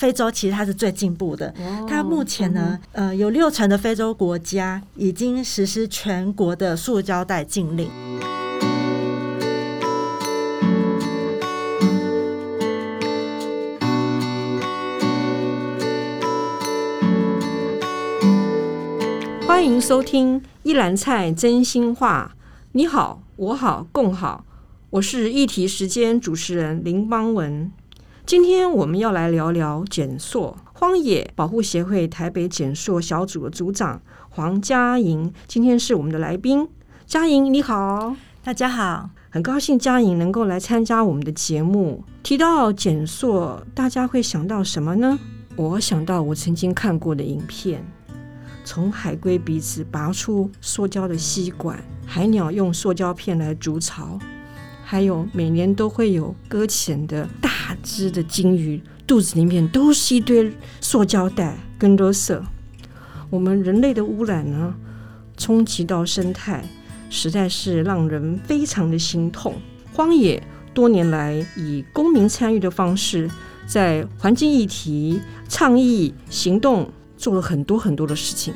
非洲其实它是最进步的。它目前呢，呃，有六成的非洲国家已经实施全国的塑胶袋禁令。欢迎收听一篮菜真心话。你好，我好，共好。我是议题时间主持人林邦文。今天我们要来聊聊减塑。荒野保护协会台北减塑小组的组长黄佳莹，今天是我们的来宾。佳莹，你好，大家好，很高兴佳莹能够来参加我们的节目。提到减塑，大家会想到什么呢？我想到我曾经看过的影片。从海龟鼻子拔出塑胶的吸管，海鸟用塑胶片来筑巢，还有每年都会有搁浅的大只的鲸鱼，肚子里面都是一堆塑胶袋跟垃圾。我们人类的污染呢，冲击到生态，实在是让人非常的心痛。荒野多年来以公民参与的方式，在环境议题倡议行动。做了很多很多的事情，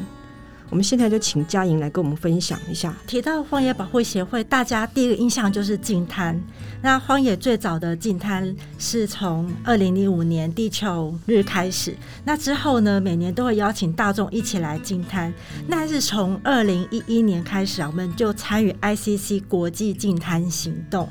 我们现在就请嘉莹来跟我们分享一下。提到荒野保护协会，大家第一个印象就是净滩。那荒野最早的净滩是从二零零五年地球日开始，那之后呢，每年都会邀请大众一起来净滩。那是从二零一一年开始啊，我们就参与 ICC 国际净滩行动。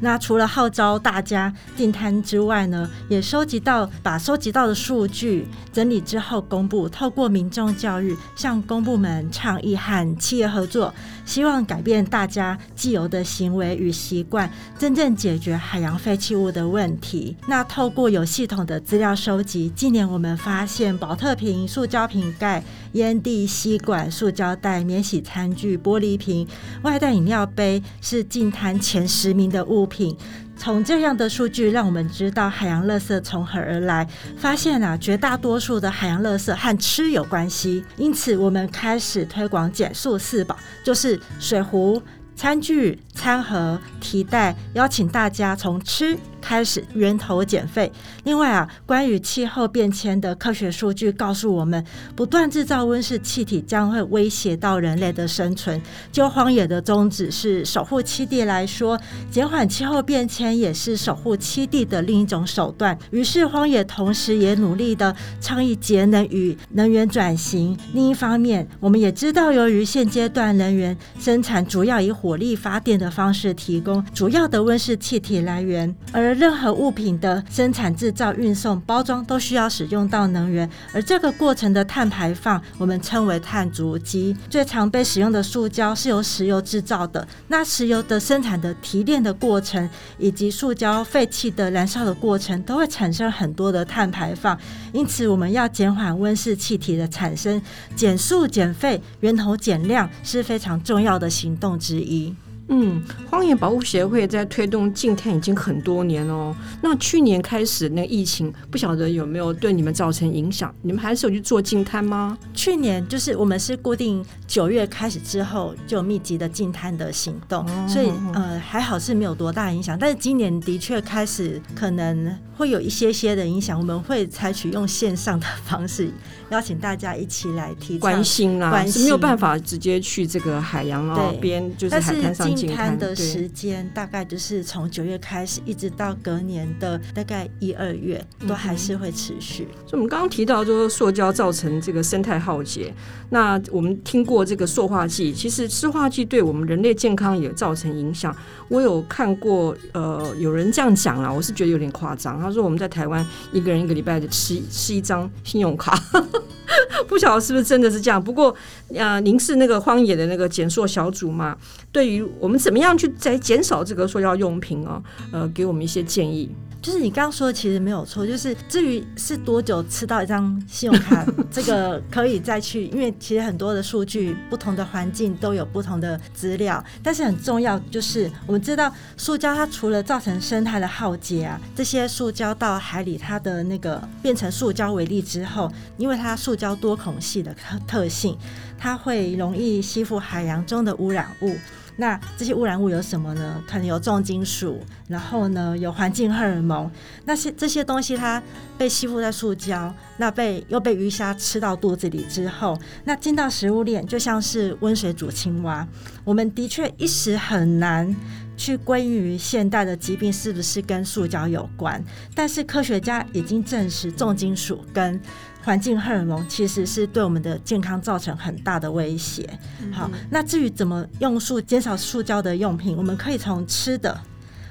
那除了号召大家订摊之外呢，也收集到把收集到的数据整理之后公布，透过民众教育，向公部门倡议和企业合作，希望改变大家既有的行为与习惯，真正解决海洋废弃物的问题。那透过有系统的资料收集，今年我们发现宝特瓶、塑胶瓶盖、烟蒂、吸管、塑胶袋、免洗餐具、玻璃瓶、外带饮料杯是净滩前十名的物品。从这样的数据，让我们知道海洋垃圾从何而来。发现啊，绝大多数的海洋垃圾和吃有关系。因此，我们开始推广减塑四宝，就是水壶、餐具、餐盒、提袋，邀请大家从吃。开始源头减废。另外啊，关于气候变迁的科学数据告诉我们，不断制造温室气体将会威胁到人类的生存。就荒野的宗旨是守护栖地来说，减缓气候变迁也是守护栖地的另一种手段。于是，荒野同时也努力的倡议节能与能源转型。另一方面，我们也知道，由于现阶段能源生产主要以火力发电的方式提供主要的温室气体来源，而任何物品的生产、制造、运送、包装都需要使用到能源，而这个过程的碳排放，我们称为碳足迹。最常被使用的塑胶是由石油制造的，那石油的生产的提炼的过程，以及塑胶废弃的燃烧的过程，都会产生很多的碳排放。因此，我们要减缓温室气体的产生，减塑、减废、源头减量是非常重要的行动之一。嗯，荒野保护协会在推动净碳已经很多年哦。那去年开始那个疫情，不晓得有没有对你们造成影响？你们还是有去做净碳吗？去年就是我们是固定九月开始之后就密集的净碳的行动，哦、所以呃还好是没有多大影响。但是今年的确开始可能会有一些些的影响，我们会采取用线上的方式。邀请大家一起来提关心啦，关心是没有办法直接去这个海洋啊边，就是海滩上进滩的时间大概就是从九月开始，一直到隔年的大概一二月，都还是会持续。嗯、所以，我们刚刚提到，就是塑胶造成这个生态浩劫。那我们听过这个塑化剂，其实塑化剂对我们人类健康也造成影响。我有看过，呃，有人这样讲啦，我是觉得有点夸张。他说我们在台湾一个人一个礼拜的吃吃一张信用卡。不晓得是不是真的是这样，不过，呃，您是那个荒野的那个减塑小组嘛？对于我们怎么样去在减少这个塑料用品啊，呃，给我们一些建议。就是你刚刚说的，其实没有错。就是至于是多久吃到一张信用卡，这个可以再去，因为其实很多的数据，不同的环境都有不同的资料。但是很重要，就是我们知道塑胶它除了造成生态的浩劫啊，这些塑胶到海里，它的那个变成塑胶微粒之后，因为它塑胶多孔隙的特特性，它会容易吸附海洋中的污染物。那这些污染物有什么呢？可能有重金属，然后呢有环境荷尔蒙。那些这些东西它被吸附在塑胶，那被又被鱼虾吃到肚子里之后，那进到食物链，就像是温水煮青蛙。我们的确一时很难去归于现代的疾病是不是跟塑胶有关，但是科学家已经证实重金属跟环境荷尔蒙其实是对我们的健康造成很大的威胁。好，那至于怎么用塑减少塑胶的用品，我们可以从吃的、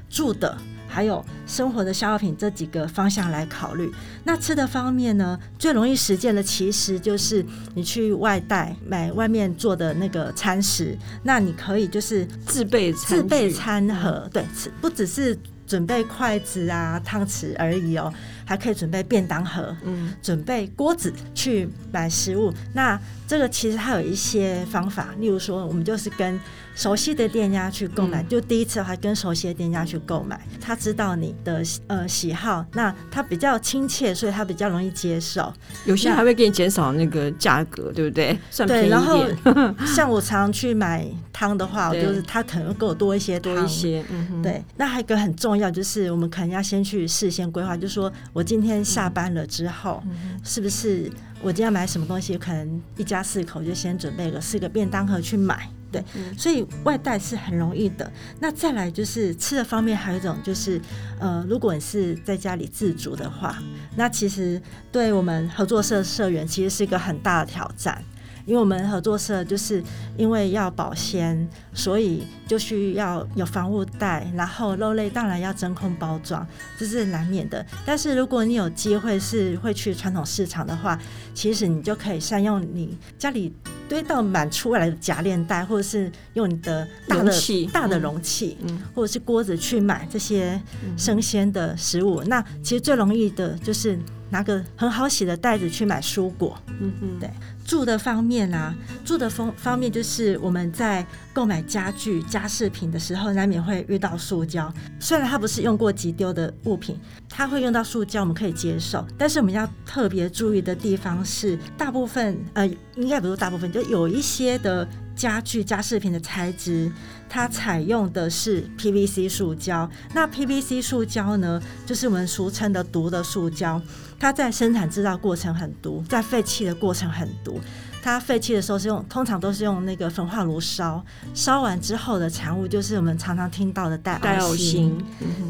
住的，还有生活的消耗品这几个方向来考虑。那吃的方面呢，最容易实践的其实就是你去外带买外面做的那个餐食，那你可以就是自备自备餐盒，对，不只是准备筷子啊、汤匙而已哦。还可以准备便当盒，嗯，准备锅子去买食物。那这个其实还有一些方法，例如说，我们就是跟熟悉的店家去购买，嗯、就第一次还跟熟悉的店家去购买，他知道你的呃喜好，那他比较亲切，所以他比较容易接受。有些还会给你减少那个价格，对不对？算便宜一点。对，然后 像我常常去买汤的话，我就是他可能会给我多一些多一些。嗯哼。对，那还有一个很重要就是，我们可能要先去事先规划，就是说我今天下班了之后，嗯、是不是我今天要买什么东西，可能一家四口就先准备个四个便当盒去买。对，所以外带是很容易的。那再来就是吃的方面，还有一种就是，呃，如果你是在家里自足的话，那其实对我们合作社社员其实是一个很大的挑战。因为我们合作社就是因为要保鲜，所以就需要有防雾袋，然后肉类当然要真空包装，这是难免的。但是如果你有机会是会去传统市场的话，其实你就可以善用你家里堆到满出来的夹链袋，或者是用你的大的大的容器，嗯，或者是锅子去买这些生鲜的食物。那其实最容易的就是拿个很好洗的袋子去买蔬果，嗯嗯，对。住的方面啊，住的方方面就是我们在购买家具、家饰品的时候，难免会遇到塑胶。虽然它不是用过即丢的物品，它会用到塑胶，我们可以接受。但是我们要特别注意的地方是，大部分呃，应该不是大部分，就有一些的家具、家饰品的材质，它采用的是 PVC 塑胶。那 PVC 塑胶呢，就是我们俗称的毒的塑胶。它在生产制造过程很毒，在废弃的过程很毒。它废弃的时候是用，通常都是用那个焚化炉烧，烧完之后的产物就是我们常常听到的带奥辛。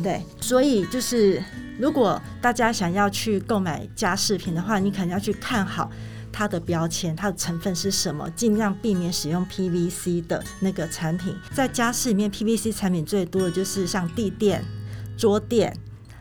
对，所以就是如果大家想要去购买家饰品的话，你可能要去看好它的标签，它的成分是什么，尽量避免使用 PVC 的那个产品。在家饰里面，PVC 产品最多的就是像地垫、桌垫。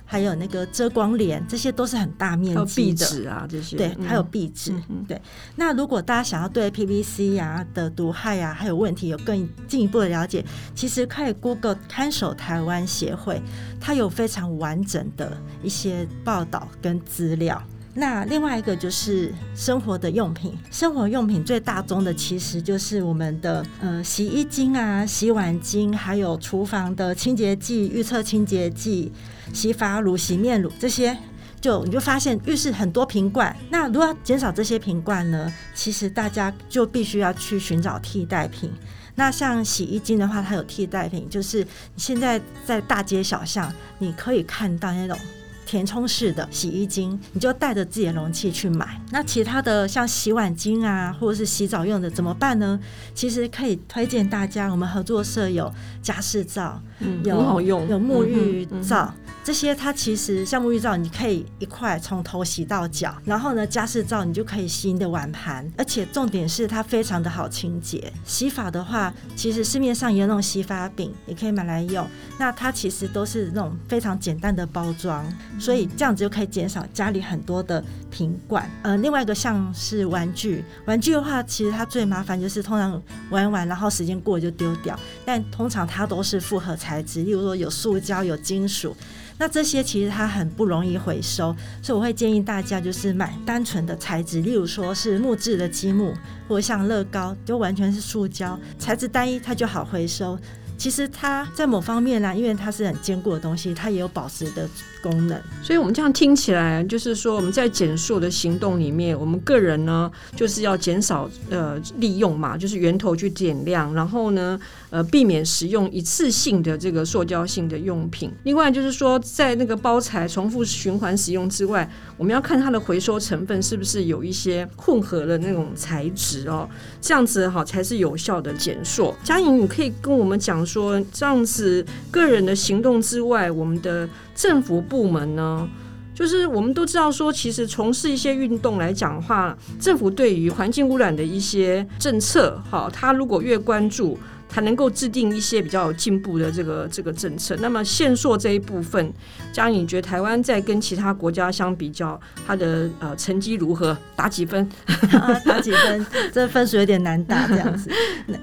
还有那个遮光帘，这些都是很大面积的。壁纸啊，这些对，还有壁纸。嗯、对，那如果大家想要对 PVC 呀的毒害呀还有问题有更进一步的了解，其实可以 Google 看守台湾协会，它有非常完整的一些报道跟资料。那另外一个就是生活的用品，生活用品最大宗的其实就是我们的呃洗衣精啊、洗碗精，还有厨房的清洁剂、预测清洁剂、洗发乳、洗面乳这些，就你就发现浴室很多瓶罐。那如果要减少这些瓶罐呢，其实大家就必须要去寻找替代品。那像洗衣精的话，它有替代品，就是你现在在大街小巷你可以看到那种。填充式的洗衣精，你就带着自己的容器去买。那其他的像洗碗巾啊，或者是洗澡用的怎么办呢？其实可以推荐大家，我们合作社有家事皂，嗯，有很好用，有沐浴皂。嗯这些它其实像沐浴皂，你可以一块从头洗到脚，然后呢，家事皂你就可以洗你的碗盘，而且重点是它非常的好清洁。洗发的话，其实市面上也有那种洗发饼，也可以买来用。那它其实都是那种非常简单的包装，所以这样子就可以减少家里很多的瓶罐。呃，另外一个像是玩具，玩具的话，其实它最麻烦就是通常玩完，然后时间过就丢掉。但通常它都是复合材质，例如说有塑胶、有金属。那这些其实它很不容易回收，所以我会建议大家就是买单纯的材质，例如说是木质的积木，或者像乐高，就完全是塑胶材质单一，它就好回收。其实它在某方面呢、因为它是很坚固的东西，它也有保湿的功能。所以，我们这样听起来，就是说我们在减塑的行动里面，我们个人呢，就是要减少呃利用嘛，就是源头去减量，然后呢，呃，避免使用一次性的这个塑胶性的用品。另外，就是说在那个包材重复循环使用之外，我们要看它的回收成分是不是有一些混合的那种材质哦，这样子哈才是有效的减塑。佳颖，你可以跟我们讲说，这样子个人的行动之外，我们的政府部门呢，就是我们都知道说，其实从事一些运动来讲的话，政府对于环境污染的一些政策，哈，他如果越关注。才能够制定一些比较有进步的这个这个政策。那么限塑这一部分，佳莹，你觉得台湾在跟其他国家相比较，它的呃成绩如何？打几分？打几分？这分数有点难打，这样子。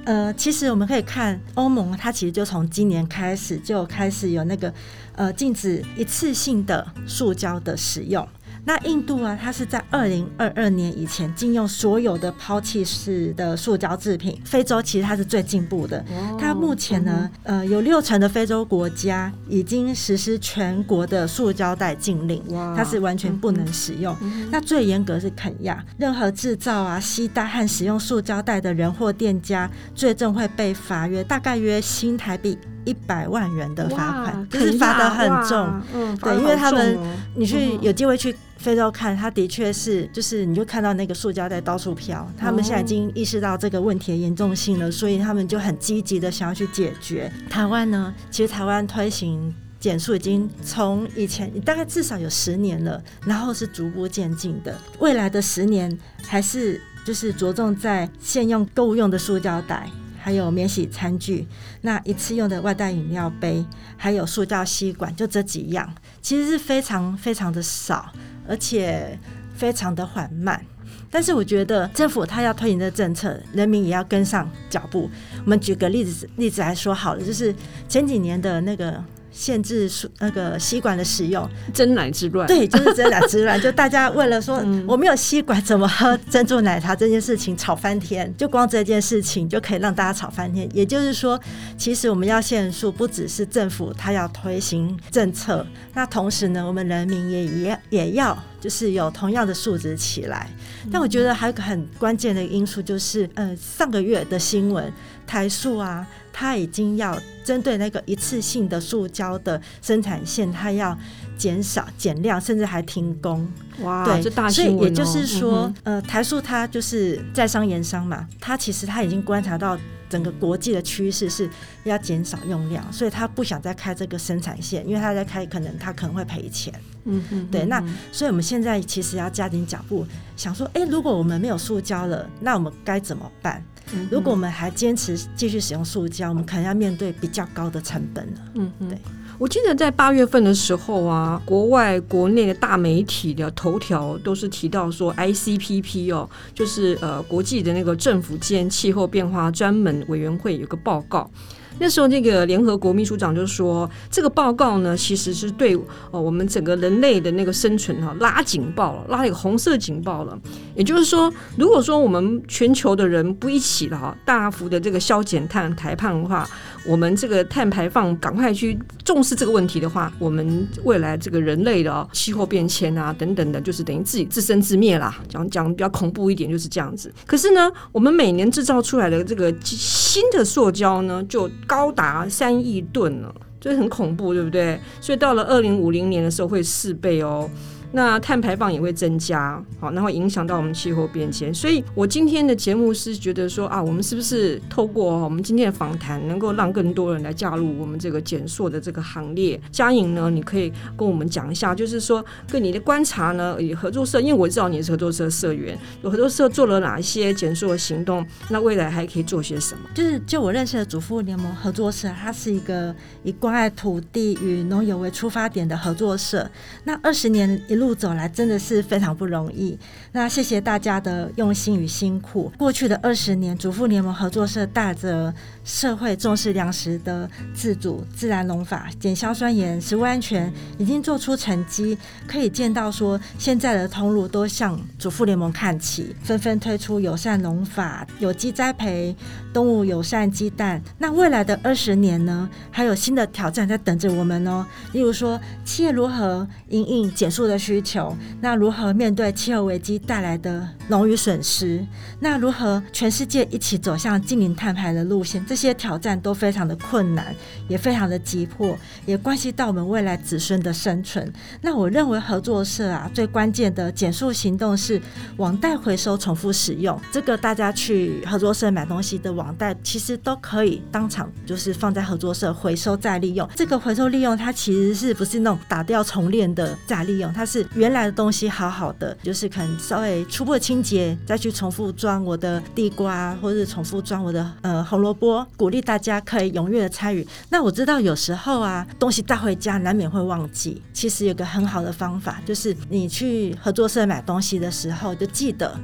呃，其实我们可以看欧盟，它其实就从今年开始就开始有那个呃禁止一次性的塑胶的使用。那印度啊，它是在二零二二年以前禁用所有的抛弃式的塑胶制品。非洲其实它是最进步的，它目前呢，呃，有六成的非洲国家已经实施全国的塑胶袋禁令，它是完全不能使用。那最严格是肯亚，任何制造啊、携带和使用塑胶袋的人或店家，最重会被罚约，大概约新台币一百万元的罚款，就是罚的很重。嗯，对，因为他们，你去有机会去。非洲看，他的确是，就是你就看到那个塑胶袋到处飘，他们现在已经意识到这个问题的严重性了，所以他们就很积极的想要去解决。台湾呢，其实台湾推行减塑已经从以前大概至少有十年了，然后是逐步渐进的，未来的十年还是就是着重在现用购物用的塑胶袋，还有免洗餐具，那一次用的外带饮料杯，还有塑胶吸管，就这几样，其实是非常非常的少。而且非常的缓慢，但是我觉得政府他要推行的政策，人民也要跟上脚步。我们举个例子例子来说好了，就是前几年的那个。限制那个吸管的使用，真奶之乱。对，就是真奶之乱。就大家为了说我没有吸管怎么喝珍珠奶茶这件事情吵翻天，就光这件事情就可以让大家吵翻天。也就是说，其实我们要限塑，不只是政府它要推行政策，那同时呢，我们人民也也也要就是有同样的素质起来。但我觉得还有个很关键的因素就是，呃，上个月的新闻，台塑啊。它已经要针对那个一次性的塑胶的生产线，它要减少减量，甚至还停工。哇，对，这大新闻哦。所以也就是说，嗯、呃，台塑它就是在商言商嘛，它其实它已经观察到整个国际的趋势是要减少用量，所以它不想再开这个生产线，因为它在开可能它可能会赔钱。嗯嗯，对。那所以我们现在其实要加紧脚步，想说，哎，如果我们没有塑胶了，那我们该怎么办？如果我们还坚持继续使用塑胶，我们可能要面对比较高的成本了。嗯，对。我记得在八月份的时候啊，国外、国内的大媒体的头条都是提到说，ICPP 哦，就是呃国际的那个政府间气候变化专门委员会有个报告。那时候，那个联合国秘书长就说，这个报告呢，其实是对哦我们整个人类的那个生存哈拉警报了，拉了一个红色警报了。也就是说，如果说我们全球的人不一起了哈，大幅的这个削减碳排放的话，我们这个碳排放赶快去重视这个问题的话，我们未来这个人类的气候变迁啊等等的，就是等于自己自生自灭啦。讲讲比较恐怖一点，就是这样子。可是呢，我们每年制造出来的这个新的塑胶呢，就高达三亿吨了，这很恐怖，对不对？所以到了二零五零年的时候会四倍哦。那碳排放也会增加，好，那会影响到我们气候变迁。所以我今天的节目是觉得说啊，我们是不是透过我们今天的访谈，能够让更多人来加入我们这个减塑的这个行列？佳莹呢，你可以跟我们讲一下，就是说跟你的观察呢，以合作社，因为我知道你是合作社社员，有合作社做了哪一些减塑的行动？那未来还可以做些什么？就是就我认识的主妇联盟合作社，它是一个以关爱土地与农友为出发点的合作社。那二十年一路走来真的是非常不容易。那谢谢大家的用心与辛苦。过去的二十年，主妇联盟合作社带着社会重视粮食的自主、自然农法、减硝酸盐、食物安全，已经做出成绩。可以见到说，现在的通路都向主妇联盟看齐，纷纷推出友善农法、有机栽培、动物友善鸡蛋。那未来的二十年呢，还有新的挑战在等着我们哦。例如说，企业如何因应减塑的需求？那如何面对气候危机带来的农渔损失？那如何全世界一起走向净零碳排的路线？这些挑战都非常的困难，也非常的急迫，也关系到我们未来子孙的生存。那我认为合作社啊，最关键的减塑行动是网袋回收、重复使用。这个大家去合作社买东西的网袋，其实都可以当场就是放在合作社回收再利用。这个回收利用，它其实是不是那种打掉重练的再利用？它是原来的东西好好的，就是可能稍微初步清洁，再去重复装我的地瓜，或者是重复装我的呃红萝卜。鼓励大家可以踊跃的参与。那我知道有时候啊，东西带回家难免会忘记。其实有个很好的方法，就是你去合作社买东西的时候，就记得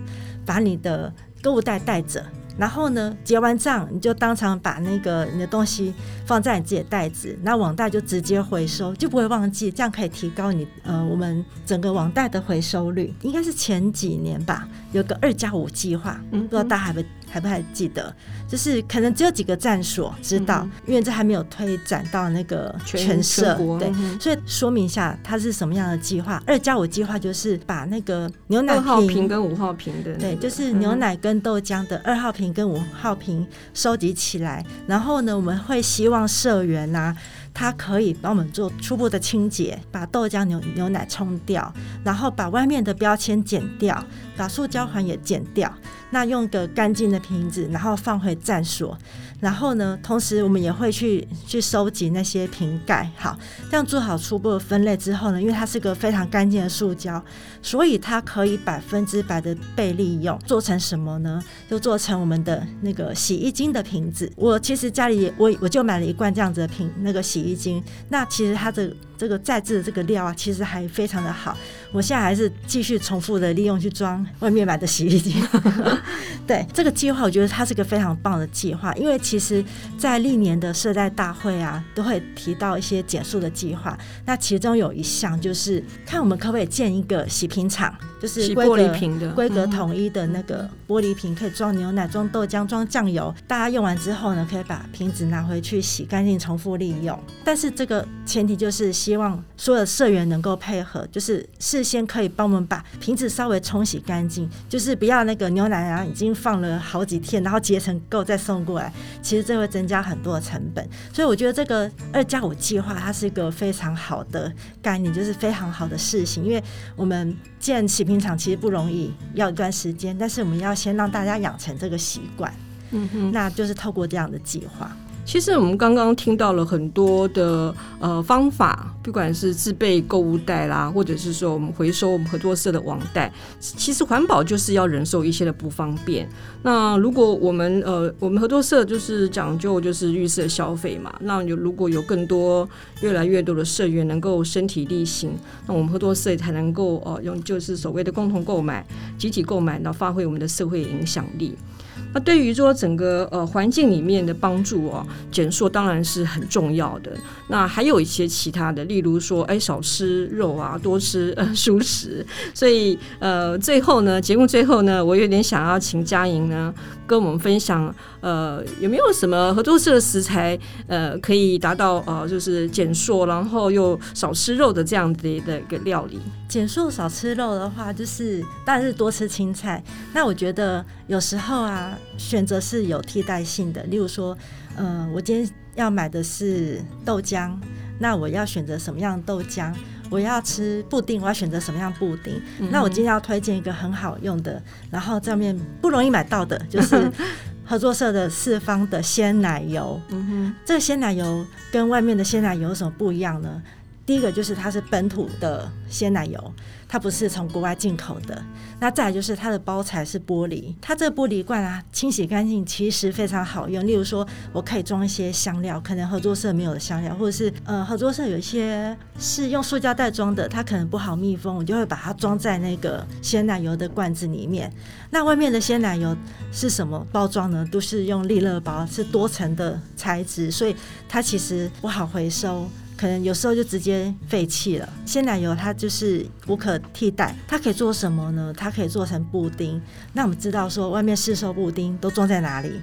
把你的购物袋带着。然后呢，结完账你就当场把那个你的东西放在你自己的袋子，那网袋就直接回收，就不会忘记。这样可以提高你呃我们整个网袋的回收率。应该是前几年吧，有个二加五计划，不知道大家还不还不太记得？就是可能只有几个站所知道，嗯、因为这还没有推展到那个全社，对，所以说明一下它是什么样的计划。二加五计划就是把那个牛奶瓶，二号瓶跟五号瓶的、那个，对，就是牛奶跟豆浆的二号瓶跟五号瓶收集起来，然后呢，我们会希望社员呐、啊，它可以帮我们做初步的清洁，把豆浆牛牛奶冲掉，然后把外面的标签剪掉，把塑胶环也剪掉。那用个干净的瓶子，然后放回站所。然后呢，同时我们也会去去收集那些瓶盖。好，这样做好初步的分类之后呢，因为它是个非常干净的塑胶，所以它可以百分之百的被利用。做成什么呢？就做成我们的那个洗衣精的瓶子。我其实家里我我就买了一罐这样子的瓶，那个洗衣精。那其实它的这个再制的这个料啊，其实还非常的好。我现在还是继续重复的利用去装外面买的洗衣精。对这个计划，我觉得它是个非常棒的计划，因为其实，在历年的社代大会啊，都会提到一些减速的计划。那其中有一项就是看我们可不可以建一个洗品厂，就是玻璃瓶的规格统一的那个玻璃瓶，可以装牛奶、装豆浆、装酱油。大家用完之后呢，可以把瓶子拿回去洗干净，重复利用。但是这个前提就是希望所有的社员能够配合，就是事先可以帮我们把瓶子稍微冲洗干净，就是不要那个牛奶啊已经放了好几天，然后结成垢再送过来，其实这会增加很多的成本。所以我觉得这个二加五计划它是一个非常好的概念，就是非常好的事情。因为我们建洗瓶厂其实不容易，要一段时间，但是我们要先让大家养成这个习惯，嗯哼，那就是透过这样的计划。其实我们刚刚听到了很多的呃方法，不管是自备购物袋啦，或者是说我们回收我们合作社的网袋，其实环保就是要忍受一些的不方便。那如果我们呃我们合作社就是讲究就是绿色消费嘛，那有如果有更多越来越多的社员能够身体力行，那我们合作社才能够呃用就是所谓的共同购买、集体购买，然后发挥我们的社会影响力。那对于说整个呃环境里面的帮助哦，减塑当然是很重要的。那还有一些其他的，例如说，哎，少吃肉啊，多吃呃蔬食。所以呃，最后呢，节目最后呢，我有点想要请佳莹呢跟我们分享，呃，有没有什么合作社的食材，呃，可以达到呃就是减塑，然后又少吃肉的这样子的一个料理。减速少吃肉的话，就是当然是多吃青菜。那我觉得有时候啊，选择是有替代性的。例如说，嗯、呃，我今天要买的是豆浆，那我要选择什么样的豆浆？我要吃布丁，我要选择什么样布丁？嗯、那我今天要推荐一个很好用的，然后上面不容易买到的，就是合作社的四方的鲜奶油。嗯哼，这个鲜奶油跟外面的鲜奶油有什么不一样呢？第一个就是它是本土的鲜奶油。它不是从国外进口的，那再来就是它的包材是玻璃，它这个玻璃罐啊，清洗干净其实非常好用。例如说，我可以装一些香料，可能合作社没有的香料，或者是呃合作社有一些是用塑胶袋装的，它可能不好密封，我就会把它装在那个鲜奶油的罐子里面。那外面的鲜奶油是什么包装呢？都是用利乐包，是多层的材质，所以它其实不好回收。可能有时候就直接废弃了。鲜奶油它就是无可替代，它可以做什么呢？它可以做成布丁。那我们知道说，外面市售布丁都装在哪里？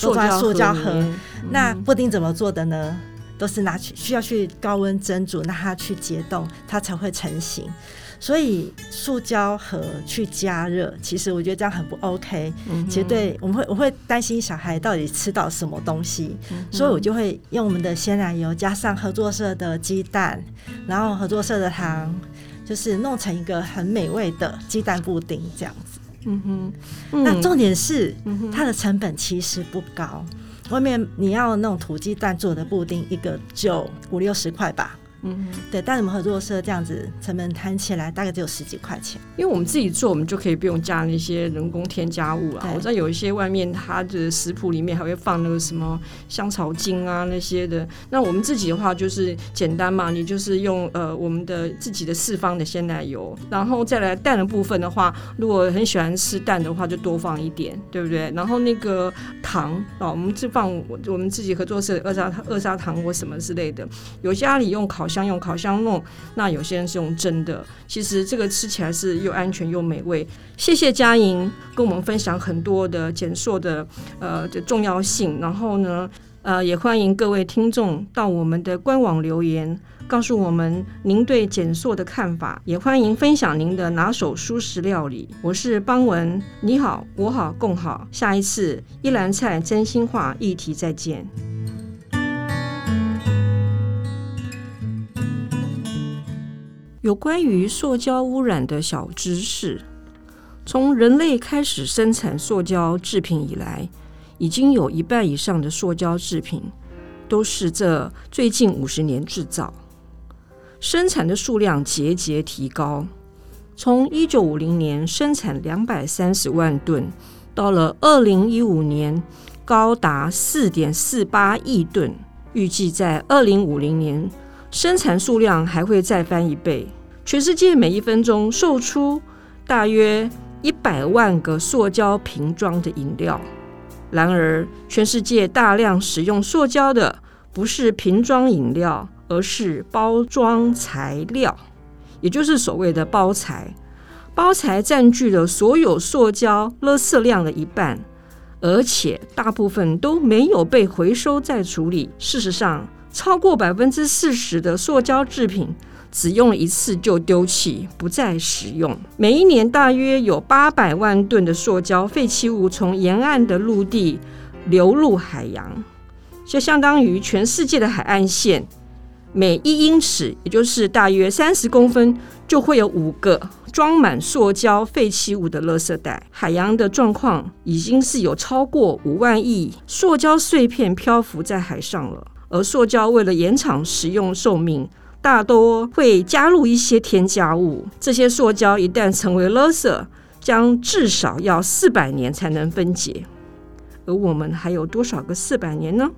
都装在塑胶盒。嗯、那布丁怎么做的呢？都是拿去需要去高温蒸煮，让它去结冻，它才会成型。所以塑胶盒去加热，其实我觉得这样很不 OK。嗯、其实对我们会我会担心小孩到底吃到什么东西，嗯、所以我就会用我们的鲜奶油加上合作社的鸡蛋，然后合作社的糖，就是弄成一个很美味的鸡蛋布丁这样子。嗯哼，嗯。那重点是它的成本其实不高，外面你要那种土鸡蛋做的布丁，一个就五六十块吧。嗯，对，但我们合作社这样子成本摊起来大概只有十几块钱，因为我们自己做，我们就可以不用加那些人工添加物了。我知道有一些外面它的食谱里面还会放那个什么香草精啊那些的，那我们自己的话就是简单嘛，你就是用呃我们的自己的四方的鲜奶油，然后再来蛋的部分的话，如果很喜欢吃蛋的话就多放一点，对不对？然后那个糖啊，我们就放我们自己合作社二砂二砂糖或什么之类的，有家里用烤。像用烤箱弄，那有些人是用蒸的。其实这个吃起来是又安全又美味。谢谢佳莹跟我们分享很多的减塑的呃的重要性。然后呢，呃，也欢迎各位听众到我们的官网留言，告诉我们您对减塑的看法。也欢迎分享您的拿手蔬食料理。我是邦文，你好，我好，共好。下一次一篮菜真心话议题再见。有关于塑胶污染的小知识：从人类开始生产塑胶制品以来，已经有一半以上的塑胶制品都是这最近五十年制造，生产的数量节节提高。从一九五零年生产两百三十万吨，到了二零一五年高达四点四八亿吨，预计在二零五零年。生产数量还会再翻一倍。全世界每一分钟售出大约一百万个塑胶瓶装的饮料。然而，全世界大量使用塑胶的不是瓶装饮料，而是包装材料，也就是所谓的包材。包材占据了所有塑胶垃圾量的一半，而且大部分都没有被回收再处理。事实上，超过百分之四十的塑胶制品只用一次就丢弃，不再使用。每一年大约有八百万吨的塑胶废弃物从沿岸的陆地流入海洋，就相当于全世界的海岸线，每一英尺，也就是大约三十公分，就会有五个装满塑胶废弃物的垃圾袋。海洋的状况已经是有超过五万亿塑胶碎片漂浮在海上了。而塑胶为了延长使用寿命，大多会加入一些添加物。这些塑胶一旦成为垃圾，将至少要四百年才能分解。而我们还有多少个四百年呢？